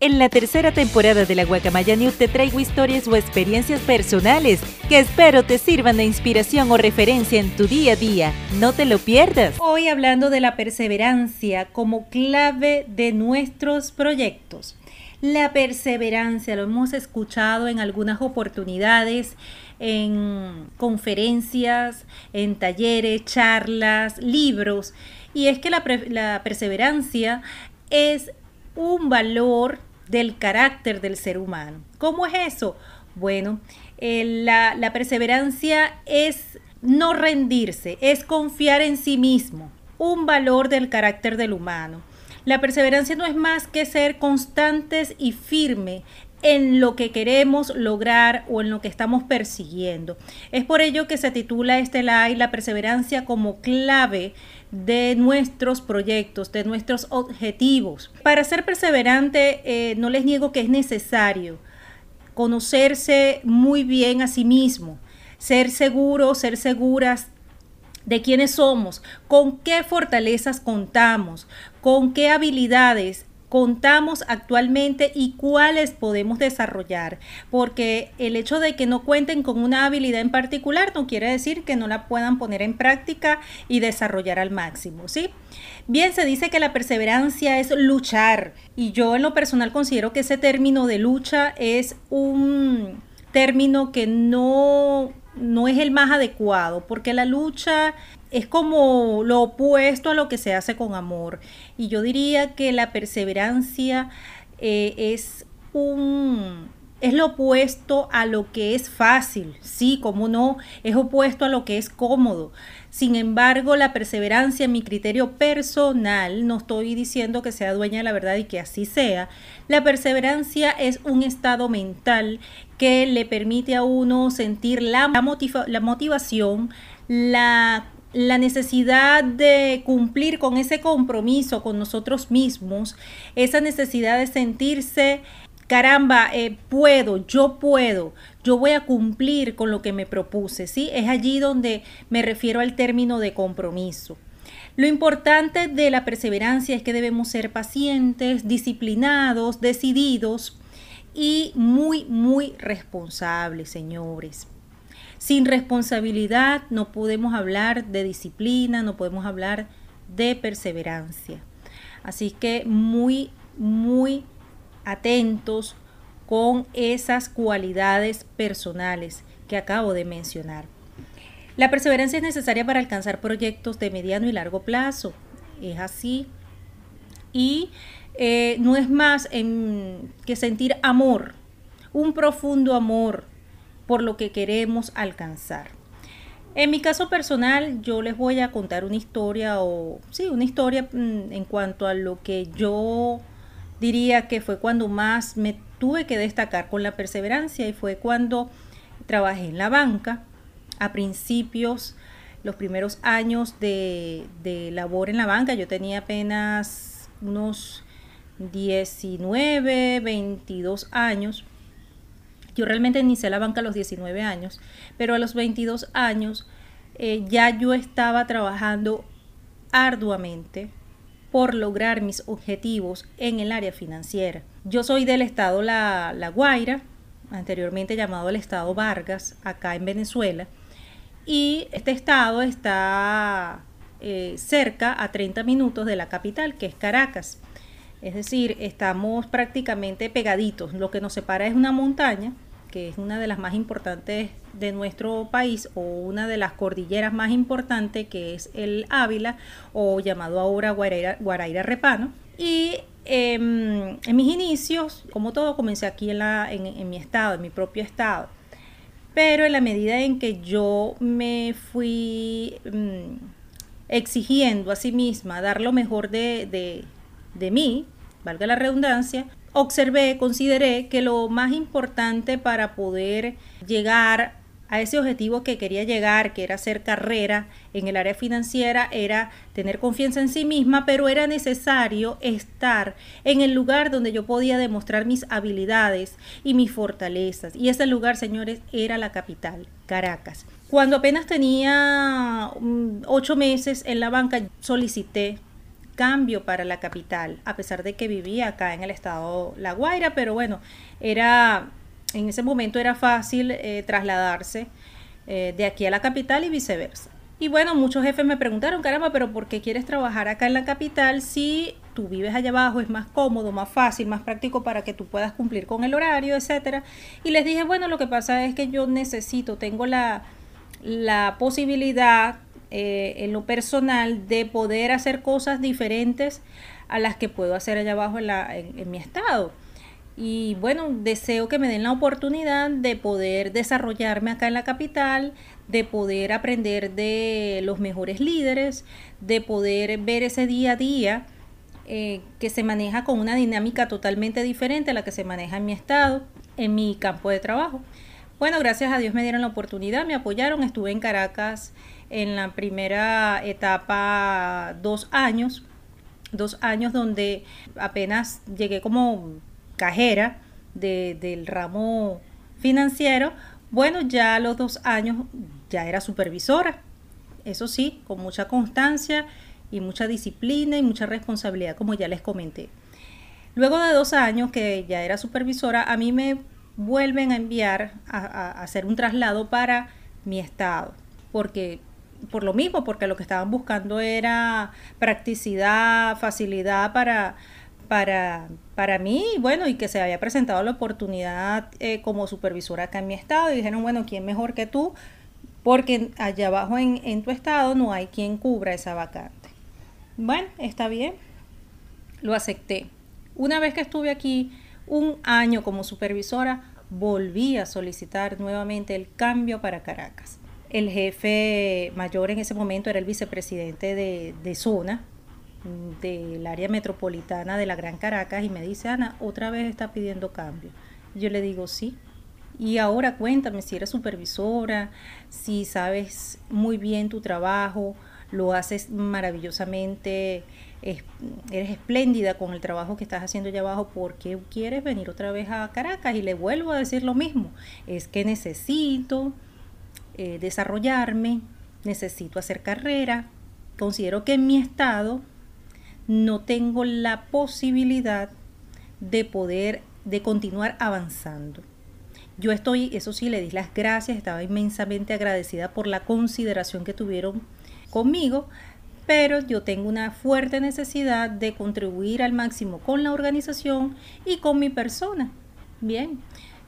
En la tercera temporada de la Guacamaya News te traigo historias o experiencias personales que espero te sirvan de inspiración o referencia en tu día a día. No te lo pierdas. Hoy hablando de la perseverancia como clave de nuestros proyectos. La perseverancia lo hemos escuchado en algunas oportunidades, en conferencias, en talleres, charlas, libros. Y es que la, la perseverancia es un valor del carácter del ser humano. ¿Cómo es eso? Bueno, la, la perseverancia es no rendirse, es confiar en sí mismo, un valor del carácter del humano. La perseverancia no es más que ser constantes y firme en lo que queremos lograr o en lo que estamos persiguiendo. Es por ello que se titula este live La perseverancia como clave de nuestros proyectos, de nuestros objetivos. Para ser perseverante, eh, no les niego que es necesario conocerse muy bien a sí mismo, ser seguro, ser seguras de quiénes somos, con qué fortalezas contamos, con qué habilidades contamos actualmente y cuáles podemos desarrollar, porque el hecho de que no cuenten con una habilidad en particular no quiere decir que no la puedan poner en práctica y desarrollar al máximo, ¿sí? Bien, se dice que la perseverancia es luchar y yo en lo personal considero que ese término de lucha es un término que no no es el más adecuado, porque la lucha es como lo opuesto a lo que se hace con amor. Y yo diría que la perseverancia eh, es un es lo opuesto a lo que es fácil, sí, como no, es opuesto a lo que es cómodo. Sin embargo, la perseverancia, en mi criterio personal, no estoy diciendo que sea dueña de la verdad y que así sea, la perseverancia es un estado mental que le permite a uno sentir la, la motivación, la la necesidad de cumplir con ese compromiso con nosotros mismos, esa necesidad de sentirse caramba, eh, puedo, yo puedo, yo voy a cumplir con lo que me propuse, ¿sí? Es allí donde me refiero al término de compromiso. Lo importante de la perseverancia es que debemos ser pacientes, disciplinados, decididos y muy, muy responsables, señores. Sin responsabilidad no podemos hablar de disciplina, no podemos hablar de perseverancia. Así que muy, muy atentos con esas cualidades personales que acabo de mencionar. La perseverancia es necesaria para alcanzar proyectos de mediano y largo plazo. Es así. Y eh, no es más que sentir amor, un profundo amor por lo que queremos alcanzar. En mi caso personal, yo les voy a contar una historia o sí, una historia mm, en cuanto a lo que yo diría que fue cuando más me tuve que destacar con la perseverancia y fue cuando trabajé en la banca a principios, los primeros años de, labor en la banca. Yo tenía apenas unos 19, 22 años. Yo realmente inicié la banca a los 19 años, pero a los 22 años eh, ya yo estaba trabajando arduamente por lograr mis objetivos en el área financiera. Yo soy del estado La, Guaira, anteriormente llamado el estado Vargas, acá en Venezuela, y este estado está eh, cerca a 30 minutos de la capital, que es Caracas. Es decir, estamos prácticamente pegaditos. Lo que nos separa es una montaña, que es una de las más importantes de nuestro país o una de las cordilleras más importantes que es el Ávila o llamado ahora Guaraira, Repano. Y em, en mis inicios, como todo, comencé aquí en, la, en, mi estado, en mi propio estado. Pero en la medida en que yo me fui mm, exigiendo a sí misma dar lo mejor de, de, de mí, valga la redundancia, observé, consideré que lo más importante para poder llegar a ese objetivo que quería llegar, que era hacer carrera en el área financiera, era tener confianza en sí misma, pero era necesario estar en el lugar donde yo podía demostrar mis habilidades y mis fortalezas. Y ese lugar, señores, era la capital, Caracas. Cuando apenas tenía mm, ocho meses en la banca, solicité cambio para la capital, a pesar de que vivía acá en el estado La Guaira, pero bueno, era en ese momento era fácil eh, trasladarse eh, de aquí a la capital y viceversa. Y bueno, muchos jefes me preguntaron, caramba, pero ¿por qué quieres trabajar acá en la capital si tú vives allá abajo? Es más cómodo, más fácil, más práctico para que tú puedas cumplir con el horario, etcétera. Y les dije, bueno, lo que pasa es que yo necesito, tengo la, la posibilidad eh, en lo personal de poder hacer cosas diferentes a las que puedo hacer allá abajo en mi estado. Y bueno, deseo que me den la oportunidad de poder desarrollarme acá en la capital, de poder aprender de los mejores líderes, de poder ver ese día a día eh, que se maneja con una dinámica totalmente diferente a la que se maneja en mi estado, en mi campo de trabajo. Bueno, gracias a Dios me dieron la oportunidad, me apoyaron, estuve en Caracas en la primera etapa dos años, dos años donde apenas llegué como cajera del ramo financiero, bueno, ya a los dos años ya era supervisora. Eso sí, con mucha constancia y mucha disciplina y mucha responsabilidad, como ya les comenté. Luego de dos años que ya era supervisora, a mí me vuelven a enviar a hacer un traslado para mi estado, porque por lo mismo, porque lo que estaban buscando era practicidad, facilidad para, para, para mí, bueno, y que se había presentado la oportunidad eh, como supervisora acá en mi estado, y dijeron, bueno, ¿quién mejor que tú? Porque allá abajo en, en tu estado no hay quien cubra esa vacante. Bueno, está bien, lo acepté. Una vez que estuve aquí un año como supervisora, volví a solicitar nuevamente el cambio para Caracas. El jefe mayor en ese momento era el vicepresidente de, zona, del área metropolitana de la Gran Caracas y me dice, Ana, otra vez está pidiendo cambio. Yo le digo, sí. Y ahora cuéntame si eres supervisora, si sabes muy bien tu trabajo, lo haces maravillosamente, eres espléndida con el trabajo que estás haciendo allá abajo, ¿por qué quieres venir otra vez a Caracas? Y le vuelvo a decir lo mismo, es que necesito eh, desarrollarme, necesito hacer carrera, considero que en mi estado no tengo la posibilidad de poder, de continuar avanzando. Yo estoy, eso sí, le di las gracias, estaba inmensamente agradecida por la consideración que tuvieron conmigo, pero yo tengo una fuerte necesidad de contribuir al máximo con la organización y con mi persona. Bien,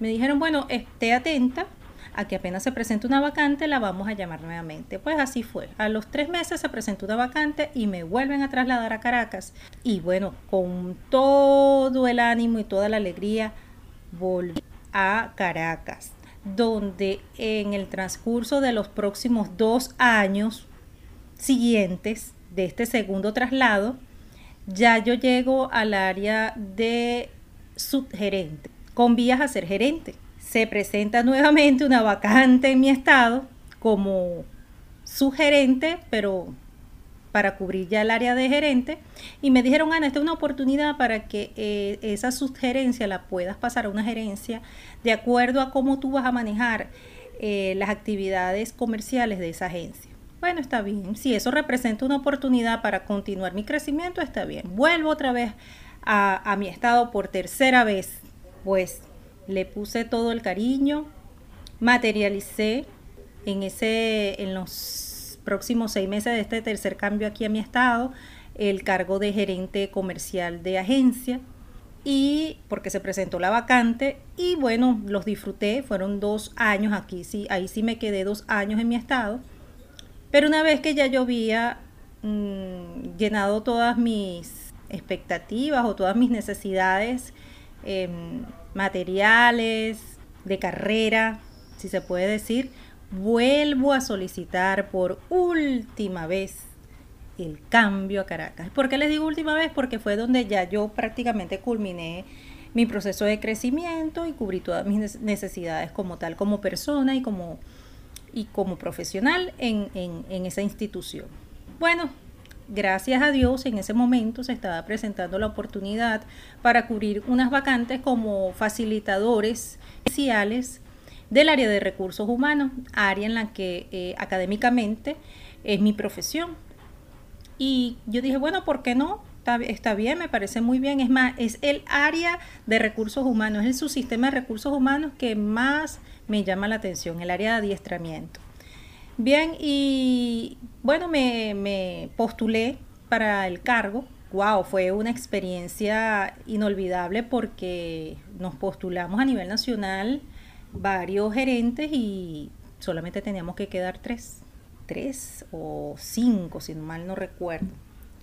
me dijeron, bueno, esté atenta, a que apenas se presente una vacante la vamos a llamar nuevamente. Pues así fue. A los tres meses se presentó una vacante y me vuelven a trasladar a Caracas. Y bueno, con todo el ánimo y toda la alegría, volví a Caracas, donde en el transcurso de los próximos dos años siguientes de este segundo traslado, ya yo llego al área de subgerente, con vías a ser gerente se presenta nuevamente una vacante en mi estado como sugerente, pero para cubrir ya el área de gerente. Y me dijeron, Ana, esta es una oportunidad para que eh, esa sugerencia la puedas pasar a una gerencia de acuerdo a cómo tú vas a manejar eh, las actividades comerciales de esa agencia. Bueno, está bien. Si eso representa una oportunidad para continuar mi crecimiento, está bien. Vuelvo otra vez a, a mi estado por tercera vez. Pues le puse todo el cariño, materialicé en, ese, en los próximos seis meses de este tercer cambio aquí a mi estado el cargo de gerente comercial de agencia y porque se presentó la vacante y bueno, los disfruté, fueron dos años aquí, sí, ahí sí me quedé dos años en mi estado, pero una vez que ya yo había mm, llenado todas mis expectativas o todas mis necesidades, em, materiales, de carrera, si se puede decir, vuelvo a solicitar por última vez el cambio a Caracas. ¿Por qué les digo última vez? Porque fue donde ya yo prácticamente culminé mi proceso de crecimiento y cubrí todas mis necesidades como tal, como persona y como, y como profesional en, en, en esa institución. Bueno, gracias a Dios en ese momento se estaba presentando la oportunidad para cubrir unas vacantes como facilitadores especiales del área de recursos humanos, área en la que eh, académicamente es mi profesión. Y yo dije, bueno, ¿por qué no? Está, bien, me parece muy bien. Es más, es el área de recursos humanos, es el subsistema de recursos humanos que más me llama la atención, el área de adiestramiento. Bien, y bueno, me, postulé para el cargo. Wow, fue una experiencia inolvidable porque nos postulamos a nivel nacional varios gerentes y solamente teníamos que quedar tres, tres o cinco, si mal no recuerdo.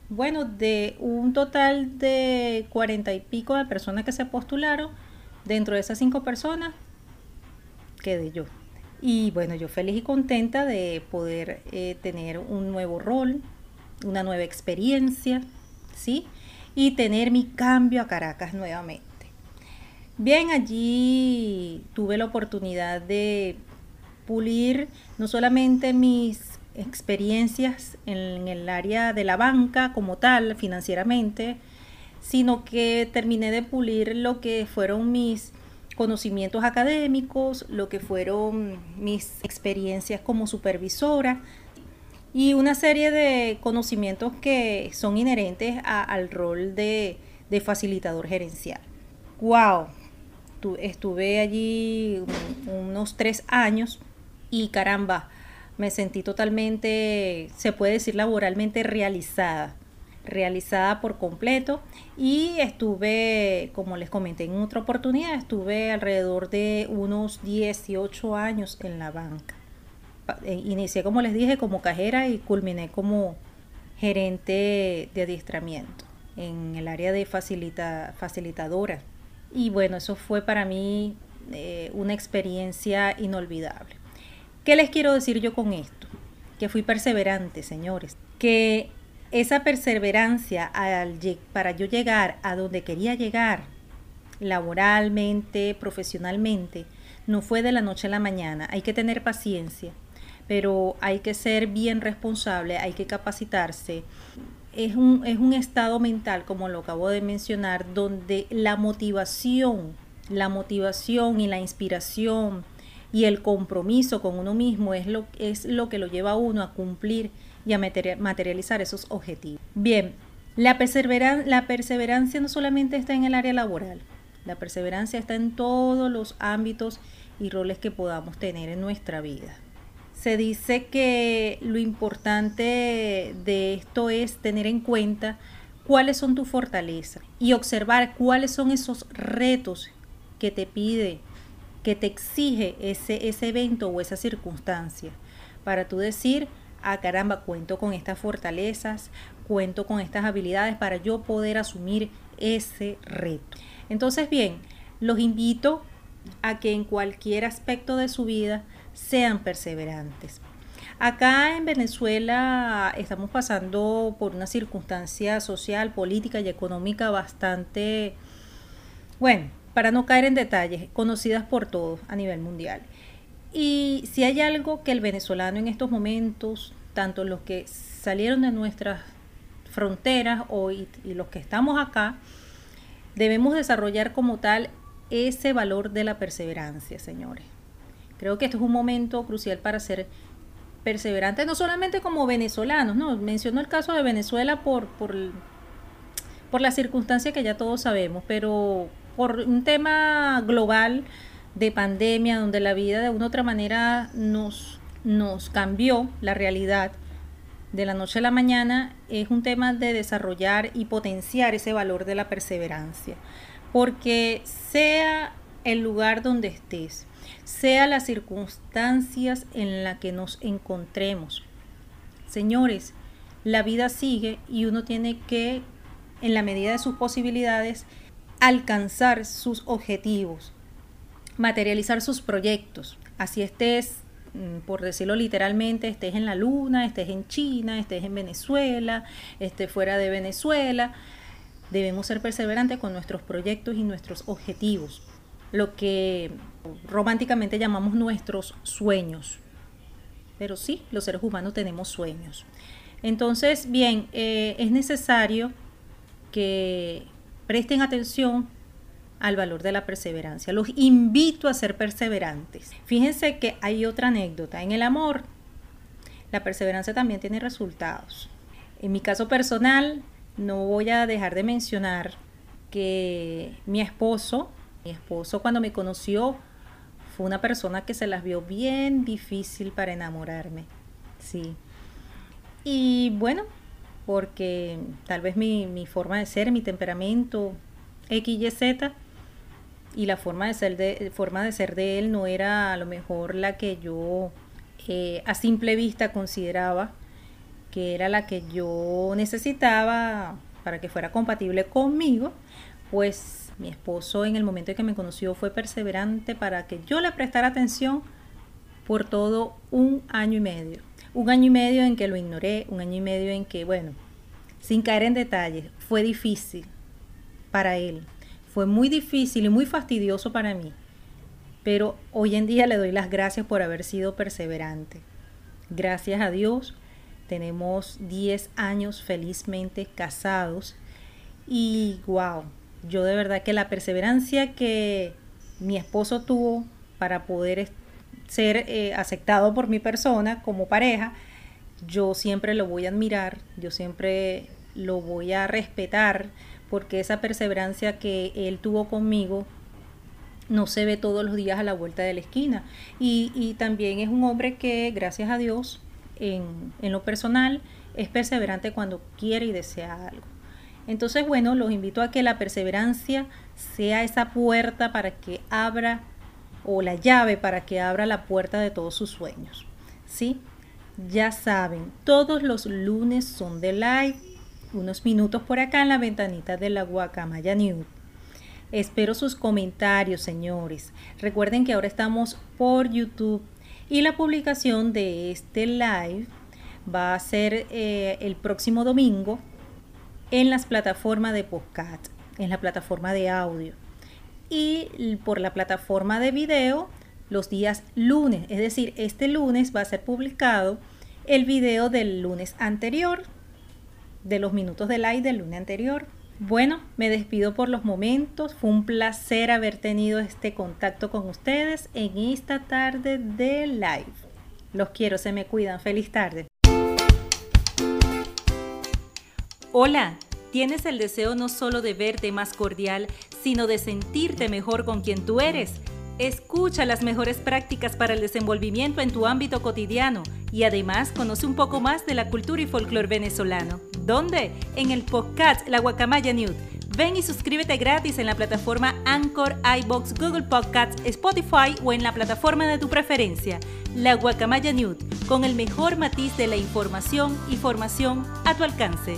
Bueno, de un total de cuarenta y pico de personas que se postularon, dentro de esas cinco personas quedé yo. Y bueno, yo feliz y contenta de poder eh, tener un nuevo rol, una nueva experiencia, ¿sí? Y tener mi cambio a Caracas nuevamente. Bien, allí tuve la oportunidad de pulir no solamente mis experiencias en el área de la banca como tal, financieramente, sino que terminé de pulir lo que fueron mis conocimientos académicos, lo que fueron mis experiencias como supervisora y una serie de conocimientos que son inherentes al rol de, de facilitador gerencial. ¡Wow! Estuve allí unos tres años y caramba, me sentí totalmente, se puede decir laboralmente realizada, realizada por completo y estuve, como les comenté en otra oportunidad, estuve alrededor de unos 18 años en la banca. Eh, inicié, como les dije, como cajera y culminé como gerente de adiestramiento en el área de facilita, facilitadora. Y bueno, eso fue para mí eh, una experiencia inolvidable. ¿Qué les quiero decir yo con esto? Que fui perseverante, señores. Que esa perseverancia para yo llegar a donde quería llegar, laboralmente, profesionalmente, no fue de la noche a la mañana. Hay que tener paciencia, pero hay que ser bien responsable, hay que capacitarse. Es un, es un estado mental, como lo acabo de mencionar, donde la motivación, la motivación y la inspiración, y el compromiso con uno mismo es lo, es lo que lo lleva a uno a cumplir y a materializar esos objetivos. Bien, la, la perseverancia no solamente está en el área laboral, la perseverancia está en todos los ámbitos y roles que podamos tener en nuestra vida. Se dice que lo importante de esto es tener en cuenta cuáles son tus fortalezas y observar cuáles son esos retos que te pide que te exige ese, ese evento o esa circunstancia para tú decir, ah caramba, cuento con estas fortalezas, cuento con estas habilidades para yo poder asumir ese reto. Entonces, bien, los invito a que en cualquier aspecto de su vida sean perseverantes. Acá en Venezuela estamos pasando por una circunstancia social, política y económica bastante, bueno, para no caer en detalles, conocidas por todos a nivel mundial. Y si hay algo que el venezolano en estos momentos, tanto los que salieron de nuestras fronteras hoy y los que estamos acá, debemos desarrollar como tal ese valor de la perseverancia, señores. Creo que esto es un momento crucial para ser perseverantes, no solamente como venezolanos, ¿no? Menciono el caso de Venezuela por, por, por la circunstancia que ya todos sabemos, pero por un tema global de pandemia, donde la vida de una u otra manera nos, nos cambió la realidad de la noche a la mañana, es un tema de desarrollar y potenciar ese valor de la perseverancia. Porque sea el lugar donde estés, sea las circunstancias en las que nos encontremos. Señores, la vida sigue y uno tiene que, en la medida de sus posibilidades, alcanzar sus objetivos, materializar sus proyectos. Así estés, mm, por decirlo literalmente, estés en la luna, estés en China, estés en Venezuela, estés fuera de Venezuela. Debemos ser perseverantes con nuestros proyectos y nuestros objetivos, lo que románticamente llamamos nuestros sueños. Pero sí, los seres humanos tenemos sueños. Entonces, bien, eh, es necesario que Presten atención al valor de la perseverancia. Los invito a ser perseverantes. Fíjense que hay otra anécdota. En el amor, la perseverancia también tiene resultados. En mi caso personal, no voy a dejar de mencionar que mi esposo, mi esposo cuando me conoció, fue una persona que se las vio bien difícil para enamorarme. Sí. Y bueno, porque tal vez mi, mi forma de ser, mi temperamento, X, Y, Z, y la forma de ser de, forma de, ser de él no era a lo mejor la que yo eh, a simple vista consideraba que era la que yo necesitaba para que fuera compatible conmigo, pues mi esposo en el momento en que me conoció fue perseverante para que yo le prestara atención por todo un año y medio. Un año y medio en que lo ignoré, un año y medio en que, bueno, sin caer en detalles, fue difícil para él. Fue muy difícil y muy fastidioso para mí. Pero hoy en día le doy las gracias por haber sido perseverante. Gracias a Dios, tenemos 10 años felizmente casados y wow, yo de verdad que la perseverancia que mi esposo tuvo para poder ser eh, aceptado por mi persona como pareja, yo siempre lo voy a admirar, yo siempre lo voy a respetar, porque esa perseverancia que él tuvo conmigo no se ve todos los días a la vuelta de la esquina. Y, y también es un hombre que, gracias a Dios, en, en lo personal, es perseverante cuando quiere y desea algo. Entonces, bueno, los invito a que la perseverancia sea esa puerta para que abra o la llave para que abra la puerta de todos sus sueños. ¿Sí? Ya saben, todos los lunes son de live, unos minutos por acá en la ventanita de la Guacamaya News. Espero sus comentarios, señores. Recuerden que ahora estamos por YouTube y la publicación de este live va a ser eh, el próximo domingo en las plataformas de podcast, en la plataforma de audio y por la plataforma de video los días lunes. Es decir, este lunes va a ser publicado el video del lunes anterior, de los minutos de live del lunes anterior. Bueno, me despido por los momentos. Fue un placer haber tenido este contacto con ustedes en esta tarde de live. Los quiero, se me cuidan. Feliz tarde. Hola, tienes el deseo no solo de verte más cordial, sino de sentirte mejor con quien tú eres. Escucha las mejores prácticas para el desenvolvimiento en tu ámbito cotidiano y además conoce un poco más de la cultura y folclore venezolano. ¿Dónde? En el podcast La Guacamaya Nude. Ven y suscríbete gratis en la plataforma Anchor, iBox, Google Podcasts, Spotify o en la plataforma de tu preferencia. La Guacamaya Nude, con el mejor matiz de la información y formación a tu alcance.